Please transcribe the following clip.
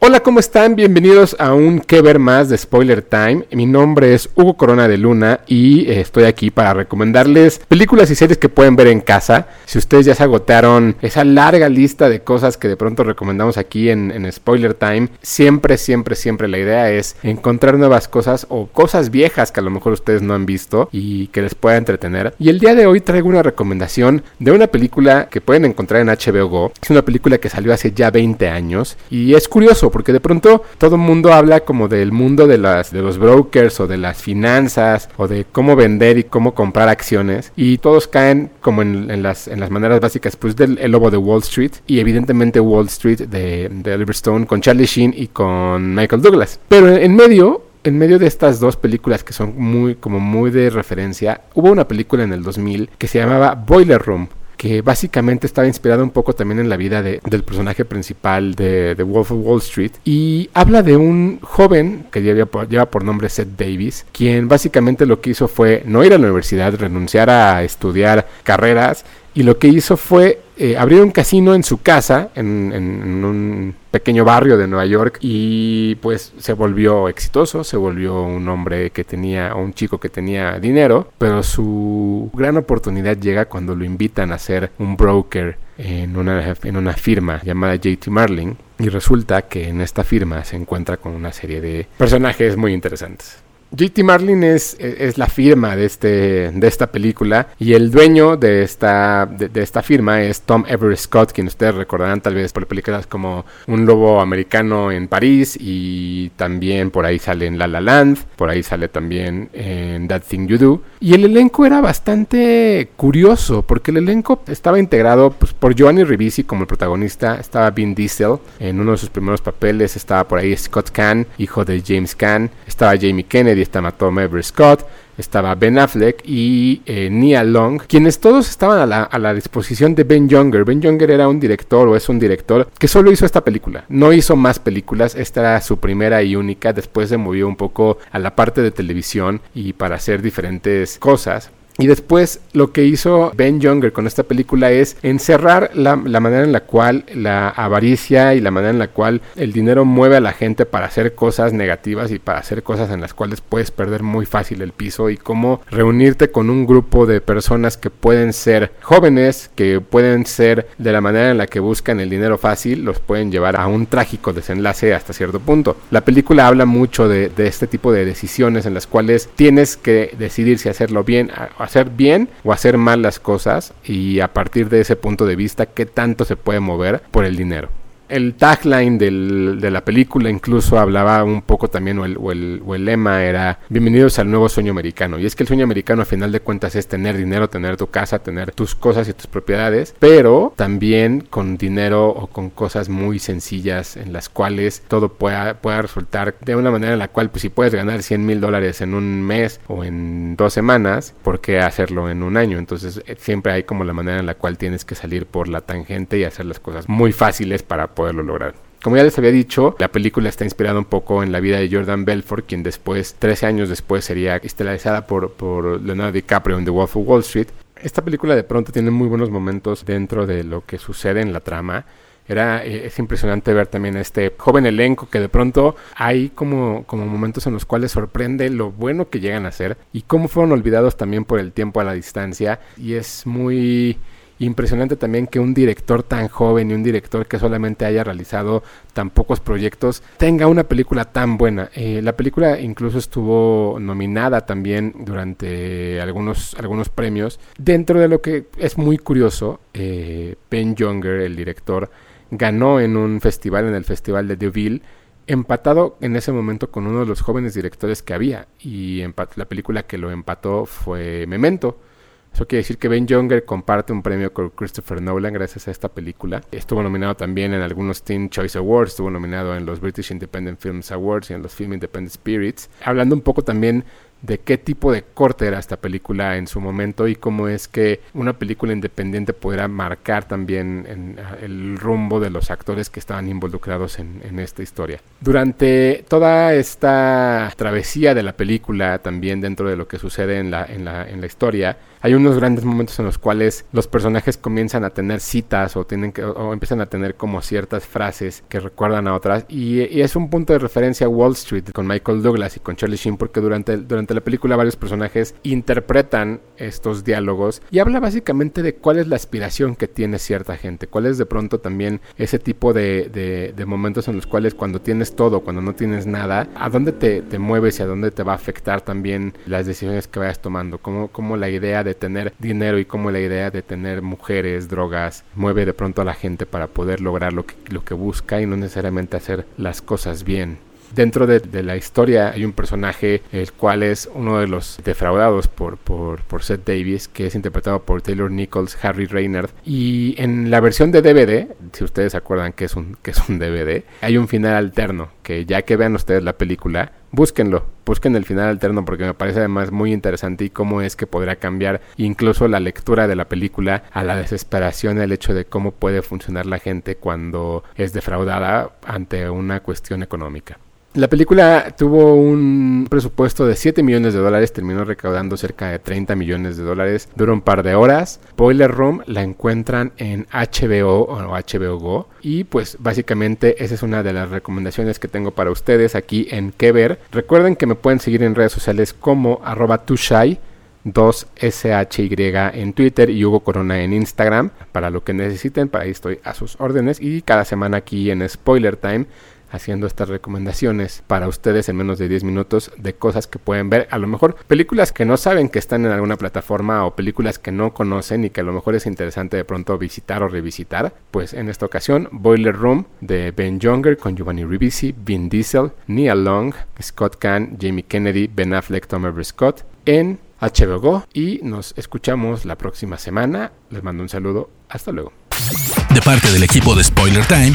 Hola, ¿cómo están? Bienvenidos a un Que Ver Más de Spoiler Time. Mi nombre es Hugo Corona de Luna y eh, estoy aquí para recomendarles películas y series que pueden ver en casa. Si ustedes ya se agotaron esa larga lista de cosas que de pronto recomendamos aquí en, en Spoiler Time, siempre, siempre, siempre la idea es encontrar nuevas cosas o cosas viejas que a lo mejor ustedes no han visto y que les pueda entretener. Y el día de hoy traigo una recomendación de una película que pueden encontrar en HBO Go. Es una película que salió hace ya 20 años y es curioso porque de pronto todo el mundo habla como del mundo de, las, de los brokers o de las finanzas o de cómo vender y cómo comprar acciones y todos caen como en, las, en las maneras básicas pues del el lobo de Wall Street y evidentemente Wall Street de, de Oliver Stone con Charlie Sheen y con Michael Douglas. Pero en medio en medio de estas dos películas que son muy como muy de referencia, hubo una película en el 2000 que se llamaba Boiler Room que básicamente estaba inspirado un poco también en la vida del personaje principal de Wolf of Wall Street. Y habla de un joven que lleva lleva por nombre Seth Davis, quien básicamente lo que hizo fue no ir a la universidad, renunciar a estudiar carreras y lo que hizo fue eh, abrir un casino en su casa, en, un pequeño barrio de Nueva York, y pues se volvió exitoso, se volvió un hombre que tenía, un chico que tenía dinero, pero su gran oportunidad llega cuando lo invitan a ser un broker en una, en una firma llamada JT Marlin, y resulta que en esta firma se encuentra con una serie de personajes muy interesantes. JT Marlin es, es, la firma de, este, de esta película y el dueño de esta, de, esta firma es Tom Everett Scott, quien ustedes recordarán tal vez por películas como Un Lobo Americano en París y también por ahí sale en La La Land, por ahí sale también en That Thing You Do. Y el elenco era bastante curioso porque el elenco estaba integrado pues, por Giovanni Ribisi como el protagonista, estaba Vin Diesel en uno de sus primeros papeles, estaba por ahí Scott Kahn, hijo de James Kahn, estaba Jamie Kennedy, estaba Tom Everett Scott, estaba Ben Affleck y eh, Nia Long, quienes todos estaban a la, a la, disposición de Ben Younger. Ben Younger era un director o es un director que solo hizo esta película, no hizo más películas, esta era su primera y única, después se movió un poco a la parte de televisión y para hacer diferentes cosas. Y después lo que hizo Ben Younger con esta película es encerrar la, manera en la cual la avaricia y la manera en la cual el dinero mueve a la gente para hacer cosas negativas y para hacer cosas en las cuales puedes perder muy fácil el piso y cómo reunirte con un grupo de personas que pueden ser jóvenes, que pueden ser de la manera en la que buscan el dinero fácil, los pueden llevar a un trágico desenlace hasta cierto punto. La película habla mucho de, este tipo de decisiones en las cuales tienes que decidir si hacerlo bien hacer bien o hacer mal las cosas y a partir de ese punto de vista qué tanto se puede mover por el dinero el tagline de la película incluso hablaba un poco también, o el, o, el, o el, lema era Bienvenidos al nuevo sueño americano. Y es que el sueño americano a final de cuentas es tener dinero, tener tu casa, tener tus cosas y tus propiedades, pero también con dinero o con cosas muy sencillas en las cuales todo pueda, pueda resultar de una manera en la cual pues si puedes ganar 100 mil dólares en un mes o en dos semanas, ¿por qué hacerlo en un año? Entonces eh, siempre hay como la manera en la cual tienes que salir por la tangente y hacer las cosas muy fáciles para poderlo lograr. Como ya les había dicho, la película está inspirada un poco en la vida de Jordan Belfort, quien después, 13 años después, sería estelarizada por, por Leonardo DiCaprio en The Wolf of Wall Street. Esta película de pronto tiene muy buenos momentos dentro de lo que sucede en la trama. Era, eh, es impresionante ver también este joven elenco que de pronto hay como, como momentos en los cuales sorprende lo bueno que llegan a ser y cómo fueron olvidados también por el tiempo a la distancia. Y es muy Impresionante también que un director tan joven y un director que solamente haya realizado tan pocos proyectos tenga una película tan buena. Eh, la película incluso estuvo nominada también durante algunos, algunos premios. Dentro de lo que es muy curioso, eh, Ben Younger, el director, ganó en un festival, en el Festival de Deauville, empatado en ese momento con uno de los jóvenes directores que había. Y la película que lo empató fue Memento. Eso quiere decir que Ben Younger comparte un premio con Christopher Nolan gracias a esta película. Estuvo nominado también en algunos Teen Choice Awards, estuvo nominado en los British Independent Films Awards y en los Film Independent Spirits. Hablando un poco también de qué tipo de corte era esta película en su momento y cómo es que una película independiente podrá marcar también en, el rumbo de los actores que estaban involucrados en, en, esta historia. Durante toda esta travesía de la película, también dentro de lo que sucede en la, en la, en la historia, hay unos grandes momentos en los cuales los personajes comienzan a tener citas o, tienen que, o empiezan a tener como ciertas frases que recuerdan a otras y, y es un punto de referencia Wall Street con Michael Douglas y con Charlie Sheen porque durante, durante la película varios personajes interpretan estos diálogos y habla básicamente de cuál es la aspiración que tiene cierta gente, cuál es de pronto también ese tipo de, de, momentos en los cuales cuando tienes todo, cuando no tienes nada, a dónde te, te, mueves y a dónde te va a afectar también las decisiones que vayas tomando, como, como la idea de tener dinero y como la idea de tener mujeres, drogas, mueve de pronto a la gente para poder lograr lo que, lo que busca y no necesariamente hacer las cosas bien. Dentro de, la historia hay un personaje el cual es uno de los defraudados por, por, por, Seth Davis, que es interpretado por Taylor Nichols, Harry Reynard. Y en la versión de DVD, si ustedes se acuerdan que es un, que es un DVD, hay un final alterno, que ya que vean ustedes la película, búsquenlo, busquen el final alterno porque me parece además muy interesante y cómo es que podrá cambiar incluso la lectura de la película a la desesperación, el hecho de cómo puede funcionar la gente cuando es defraudada ante una cuestión económica. La película tuvo un presupuesto de 7 millones de dólares, terminó recaudando cerca de 30 millones de dólares, duró un par de horas. Boiler Room la encuentran en HBO o HBO Go y pues básicamente esa es una de las recomendaciones que tengo para ustedes aquí en Que Ver. Recuerden que me pueden seguir en redes sociales como arroba tushai 2SHY en Twitter y Hugo Corona en Instagram. Para lo que necesiten, para ahí estoy a sus órdenes. Y cada semana aquí en Spoiler Time haciendo estas recomendaciones para ustedes en menos de 10 minutos de cosas que pueden ver. A lo mejor películas que no saben que están en alguna plataforma o películas que no conocen y que a lo mejor es interesante de pronto visitar o revisitar. Pues en esta ocasión, Boiler Room de Ben Younger con Giovanni Ribisi, Vin Diesel, Nia Long, Scott Kahn, Jamie Kennedy, Ben Affleck, Tom Scott en HBO Go y nos escuchamos la próxima semana. Les mando un saludo. Hasta luego. De parte del equipo de Spoiler Time,